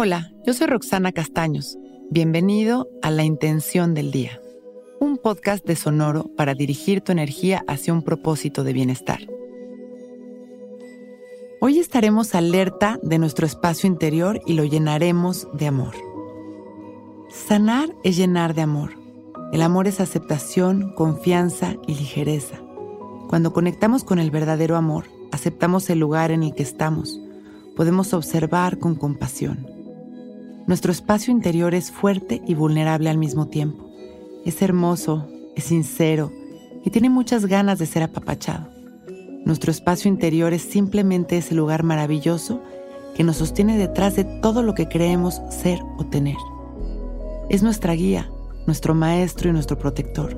Hola, yo soy Roxana Castaños. Bienvenido a La Intención del Día, un podcast de Sonoro para dirigir tu energía hacia un propósito de bienestar. Hoy estaremos alerta de nuestro espacio interior y lo llenaremos de amor. Sanar es llenar de amor. El amor es aceptación, confianza y ligereza. Cuando conectamos con el verdadero amor, aceptamos el lugar en el que estamos, podemos observar con compasión. Nuestro espacio interior es fuerte y vulnerable al mismo tiempo. Es hermoso, es sincero y tiene muchas ganas de ser apapachado. Nuestro espacio interior es simplemente ese lugar maravilloso que nos sostiene detrás de todo lo que creemos ser o tener. Es nuestra guía, nuestro maestro y nuestro protector.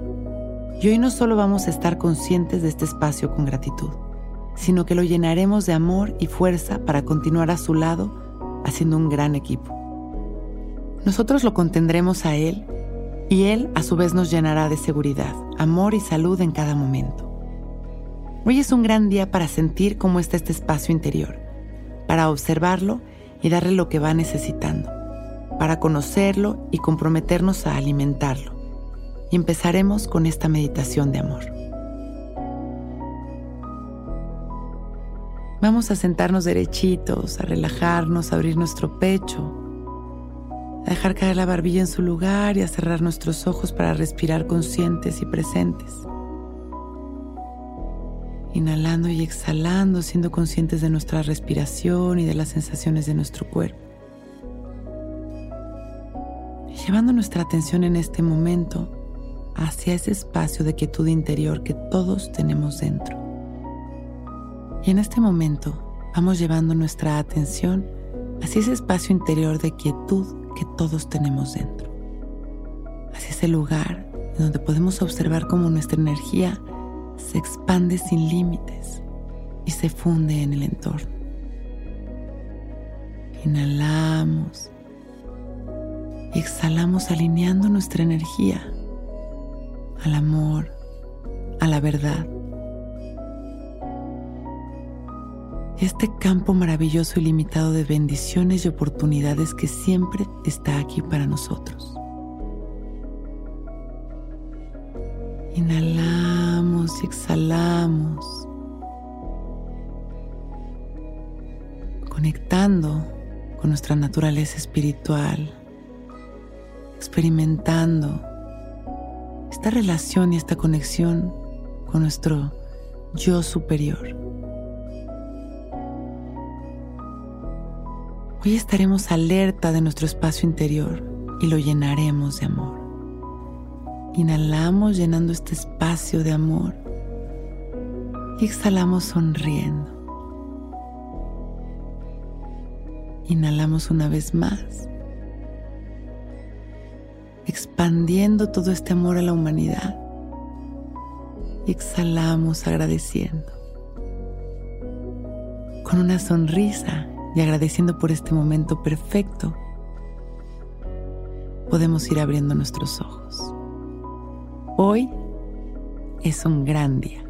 Y hoy no solo vamos a estar conscientes de este espacio con gratitud, sino que lo llenaremos de amor y fuerza para continuar a su lado haciendo un gran equipo. Nosotros lo contendremos a Él y Él a su vez nos llenará de seguridad, amor y salud en cada momento. Hoy es un gran día para sentir cómo está este espacio interior, para observarlo y darle lo que va necesitando, para conocerlo y comprometernos a alimentarlo. Y empezaremos con esta meditación de amor. Vamos a sentarnos derechitos, a relajarnos, a abrir nuestro pecho, a dejar caer la barbilla en su lugar y a cerrar nuestros ojos para respirar conscientes y presentes inhalando y exhalando, siendo conscientes de nuestra respiración y de las sensaciones de nuestro cuerpo. Llevando nuestra atención en este momento hacia ese espacio de quietud interior que todos tenemos dentro. Y en este momento vamos llevando nuestra atención hacia ese espacio interior de quietud que todos tenemos dentro. Hacia ese lugar donde podemos observar cómo nuestra energía se expande sin límites y se funde en el entorno. Inhalamos y exhalamos alineando nuestra energía al amor, a la verdad. Este campo maravilloso y limitado de bendiciones y oportunidades que siempre está aquí para nosotros. Inhalamos y exhalamos. Conectando con nuestra naturaleza espiritual. Experimentando esta relación y esta conexión con nuestro yo superior. Hoy estaremos alerta de nuestro espacio interior y lo llenaremos de amor. Inhalamos llenando este espacio de amor y exhalamos sonriendo. Inhalamos una vez más, expandiendo todo este amor a la humanidad y exhalamos agradeciendo. Con una sonrisa y agradeciendo por este momento perfecto, podemos ir abriendo nuestros ojos. Hoy es un gran día.